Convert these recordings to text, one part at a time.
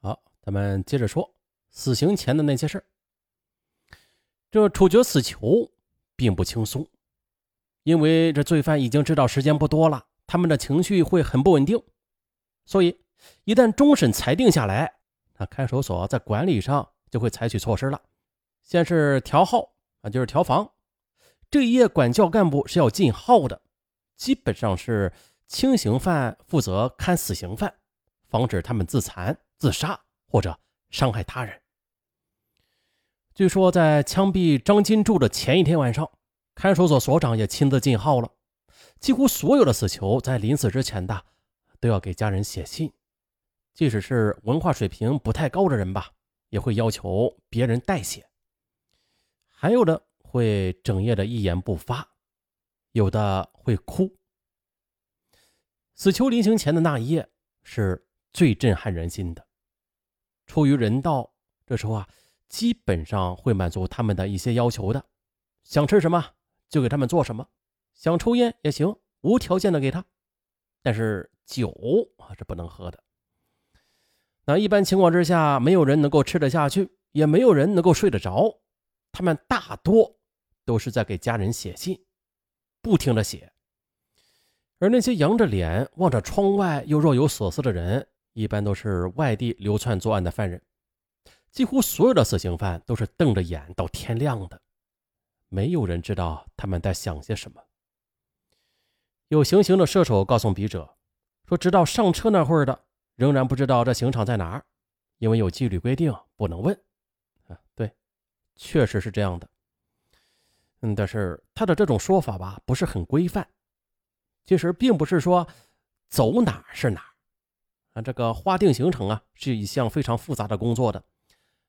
好，咱们接着说死刑前的那些事儿。这处决死囚并不轻松，因为这罪犯已经知道时间不多了，他们的情绪会很不稳定，所以一旦终审裁定下来，那看守所在管理上就会采取措施了。先是调号啊，就是调房，这一夜管教干部是要禁号的，基本上是轻刑犯负责看死刑犯，防止他们自残、自杀或者伤害他人。据说，在枪毙张金柱的前一天晚上，看守所所长也亲自进号了。几乎所有的死囚在临死之前的，都要给家人写信，即使是文化水平不太高的人吧，也会要求别人代写。还有的会整夜的一言不发，有的会哭。死囚临行前的那一夜是最震撼人心的。出于人道，这时候啊。基本上会满足他们的一些要求的，想吃什么就给他们做什么，想抽烟也行，无条件的给他。但是酒啊是不能喝的。那一般情况之下，没有人能够吃得下去，也没有人能够睡得着。他们大多都是在给家人写信，不停的写。而那些扬着脸望着窗外又若有所思的人，一般都是外地流窜作案的犯人。几乎所有的死刑犯都是瞪着眼到天亮的，没有人知道他们在想些什么。有行刑的射手告诉笔者，说直到上车那会儿的，仍然不知道这刑场在哪儿，因为有纪律规定不能问。啊，对，确实是这样的。嗯，但是他的这种说法吧，不是很规范。其实并不是说走哪是哪啊，这个划定行程啊，是一项非常复杂的工作的。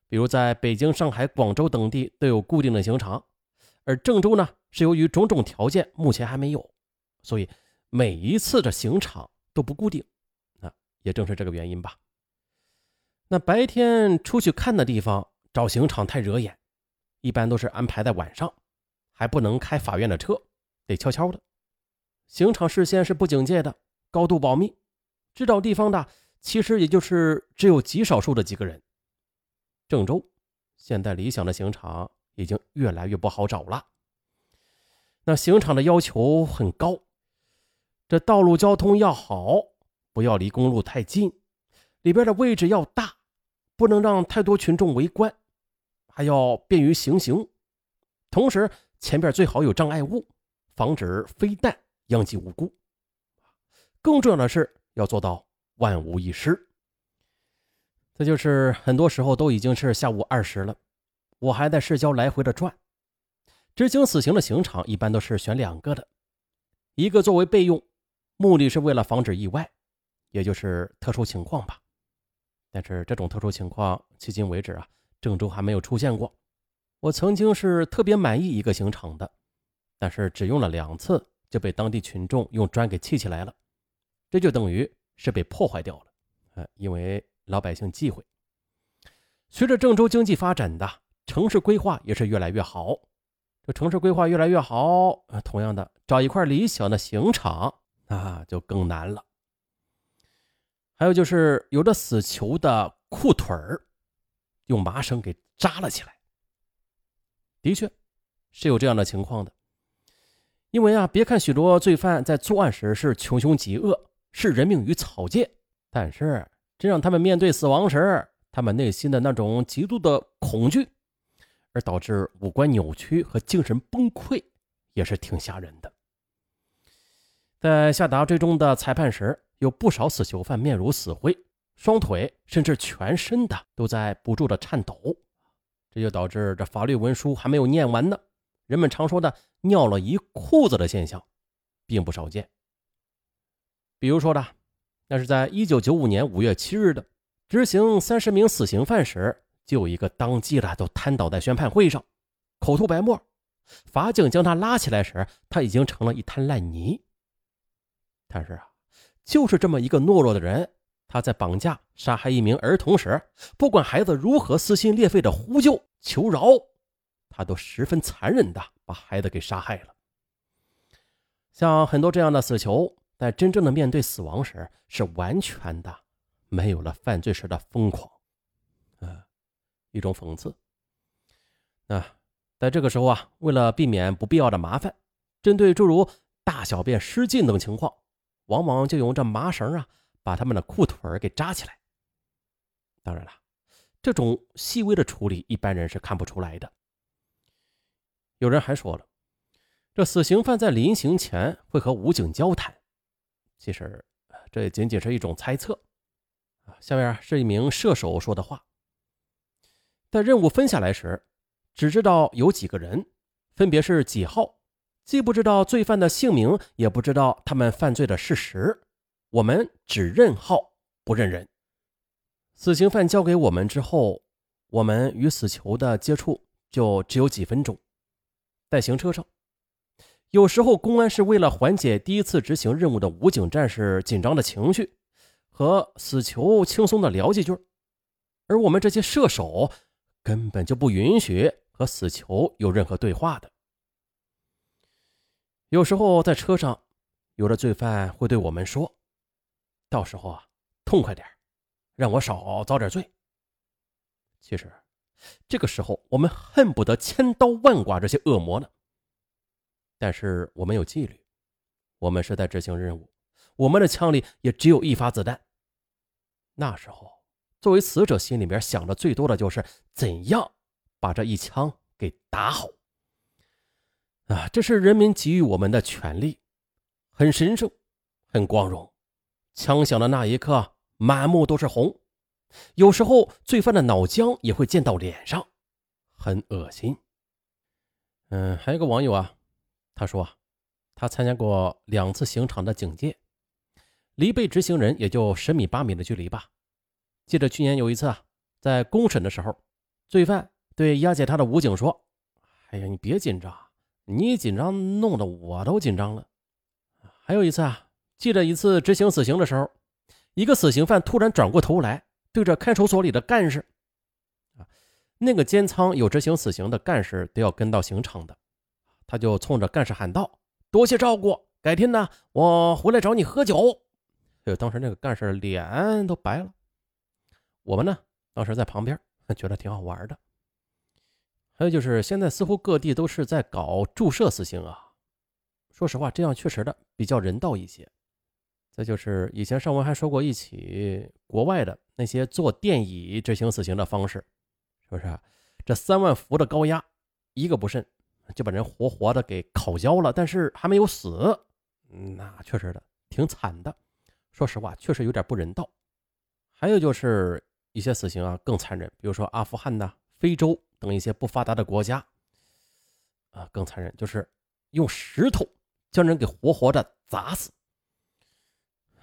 比如在北京、上海、广州等地都有固定的刑场，而郑州呢是由于种种条件目前还没有，所以每一次的刑场都不固定。啊，也正是这个原因吧。那白天出去看的地方找刑场太惹眼，一般都是安排在晚上，还不能开法院的车，得悄悄的。刑场事先是不警戒的，高度保密，知道地方的其实也就是只有极少数的几个人。郑州现在理想的刑场已经越来越不好找了。那刑场的要求很高，这道路交通要好，不要离公路太近，里边的位置要大，不能让太多群众围观，还要便于行刑。同时，前边最好有障碍物，防止飞弹殃及无辜。更重要的是要做到万无一失。这就是很多时候都已经是下午二时了，我还在市郊来回的转。执行死刑的刑场一般都是选两个的，一个作为备用，目的是为了防止意外，也就是特殊情况吧。但是这种特殊情况迄今为止啊，郑州还没有出现过。我曾经是特别满意一个刑场的，但是只用了两次就被当地群众用砖给砌起来了，这就等于是被破坏掉了。呃，因为。老百姓忌讳。随着郑州经济发展的城市规划也是越来越好，这城市规划越来越好，同样的找一块理想的刑场那就更难了。还有就是有的死囚的裤腿儿用麻绳给扎了起来，的确是有这样的情况的。因为啊，别看许多罪犯在作案时是穷凶极恶，视人命于草芥，但是。真让他们面对死亡时，他们内心的那种极度的恐惧，而导致五官扭曲和精神崩溃，也是挺吓人的。在下达最终的裁判时，有不少死囚犯面如死灰，双腿甚至全身的都在不住的颤抖，这就导致这法律文书还没有念完呢，人们常说的尿了一裤子的现象，并不少见。比如说的。那是在一九九五年五月七日的执行三十名死刑犯时，就有一个当机了，都瘫倒在宣判会上，口吐白沫。法警将他拉起来时，他已经成了一滩烂泥。但是啊，就是这么一个懦弱的人，他在绑架、杀害一名儿童时，不管孩子如何撕心裂肺的呼救求饶，他都十分残忍的把孩子给杀害了。像很多这样的死囚。在真正的面对死亡时，是完全的没有了犯罪时的疯狂，呃一种讽刺。那在这个时候啊，为了避免不必要的麻烦，针对诸如大小便失禁等情况，往往就用这麻绳啊，把他们的裤腿给扎起来。当然了，这种细微的处理，一般人是看不出来的。有人还说了，这死刑犯在临刑前会和武警交谈，其实这也仅仅是一种猜测。啊，下面是一名射手说的话：在任务分下来时，只知道有几个人，分别是几号，既不知道罪犯的姓名，也不知道他们犯罪的事实，我们只认号不认人。死刑犯交给我们之后，我们与死囚的接触就只有几分钟。在行车上，有时候公安是为了缓解第一次执行任务的武警战士紧张的情绪，和死囚轻松的聊几句，而我们这些射手根本就不允许和死囚有任何对话的。有时候在车上，有的罪犯会对我们说：“到时候啊，痛快点让我少遭点罪。其实，这个时候我们恨不得千刀万剐这些恶魔呢。但是我们有纪律，我们是在执行任务，我们的枪里也只有一发子弹。那时候，作为死者，心里面想的最多的就是怎样把这一枪给打好。啊，这是人民给予我们的权利，很神圣，很光荣。枪响的那一刻。满目都是红，有时候罪犯的脑浆也会溅到脸上，很恶心。嗯，还有个网友啊，他说啊他参加过两次刑场的警戒，离被执行人也就十米八米的距离吧。记得去年有一次啊，在公审的时候，罪犯对押解他的武警说：“哎呀，你别紧张，你紧张弄得我都紧张了。”还有一次啊，记得一次执行死刑的时候。一个死刑犯突然转过头来，对着看守所里的干事，那个监仓有执行死刑的干事都要跟到刑场的，他就冲着干事喊道：“多谢照顾，改天呢，我回来找你喝酒。”哎呦，当时那个干事脸都白了。我们呢，当时在旁边，觉得挺好玩的。还有就是，现在似乎各地都是在搞注射死刑啊。说实话，这样确实的比较人道一些。再就是以前上文还说过一起国外的那些坐电椅执行死刑的方式，是不是？这三万伏的高压，一个不慎就把人活活的给烤焦了，但是还没有死，那确实的挺惨的。说实话，确实有点不人道。还有就是一些死刑啊更残忍，比如说阿富汗呐、非洲等一些不发达的国家，啊更残忍，就是用石头将人给活活的砸死。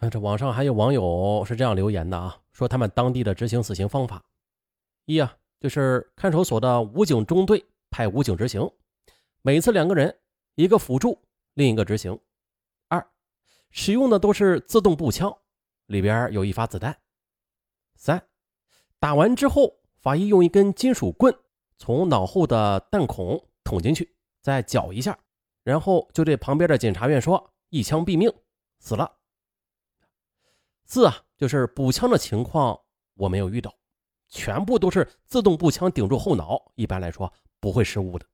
这网上还有网友是这样留言的啊，说他们当地的执行死刑方法：一啊，就是看守所的武警中队派武警执行，每次两个人，一个辅助，另一个执行；二，使用的都是自动步枪，里边有一发子弹；三，打完之后，法医用一根金属棍从脑后的弹孔捅进去，再绞一下，然后就对旁边的检察院说：“一枪毙命，死了。”四啊，就是补枪的情况我没有遇到，全部都是自动步枪顶住后脑，一般来说不会失误的。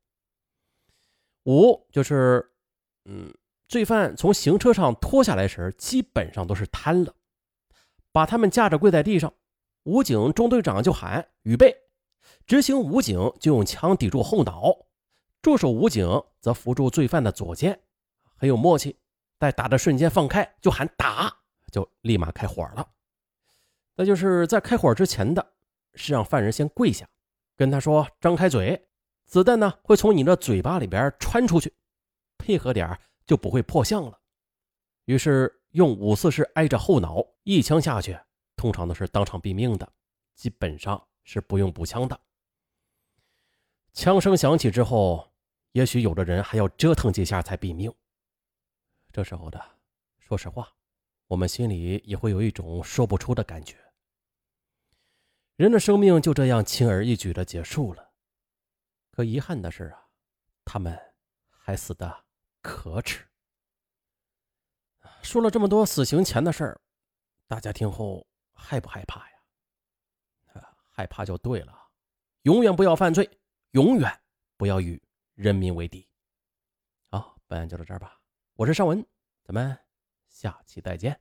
五就是，嗯，罪犯从行车上拖下来时，基本上都是瘫了，把他们架着跪在地上，武警中队长就喊预备，执行武警就用枪抵住后脑，助手武警则扶住罪犯的左肩，很有默契，在打的瞬间放开就喊打。就立马开火了，那就是在开火之前的是让犯人先跪下，跟他说张开嘴，子弹呢会从你的嘴巴里边穿出去，配合点就不会破相了。于是用五四式挨着后脑一枪下去，通常都是当场毙命的，基本上是不用补枪的。枪声响起之后，也许有的人还要折腾几下才毙命。这时候的，说实话。我们心里也会有一种说不出的感觉。人的生命就这样轻而易举的结束了，可遗憾的是啊，他们还死的可耻。说了这么多死刑前的事儿，大家听后害不害怕呀？害怕就对了，永远不要犯罪，永远不要与人民为敌。好，本案就到这儿吧。我是尚文，咱们下期再见。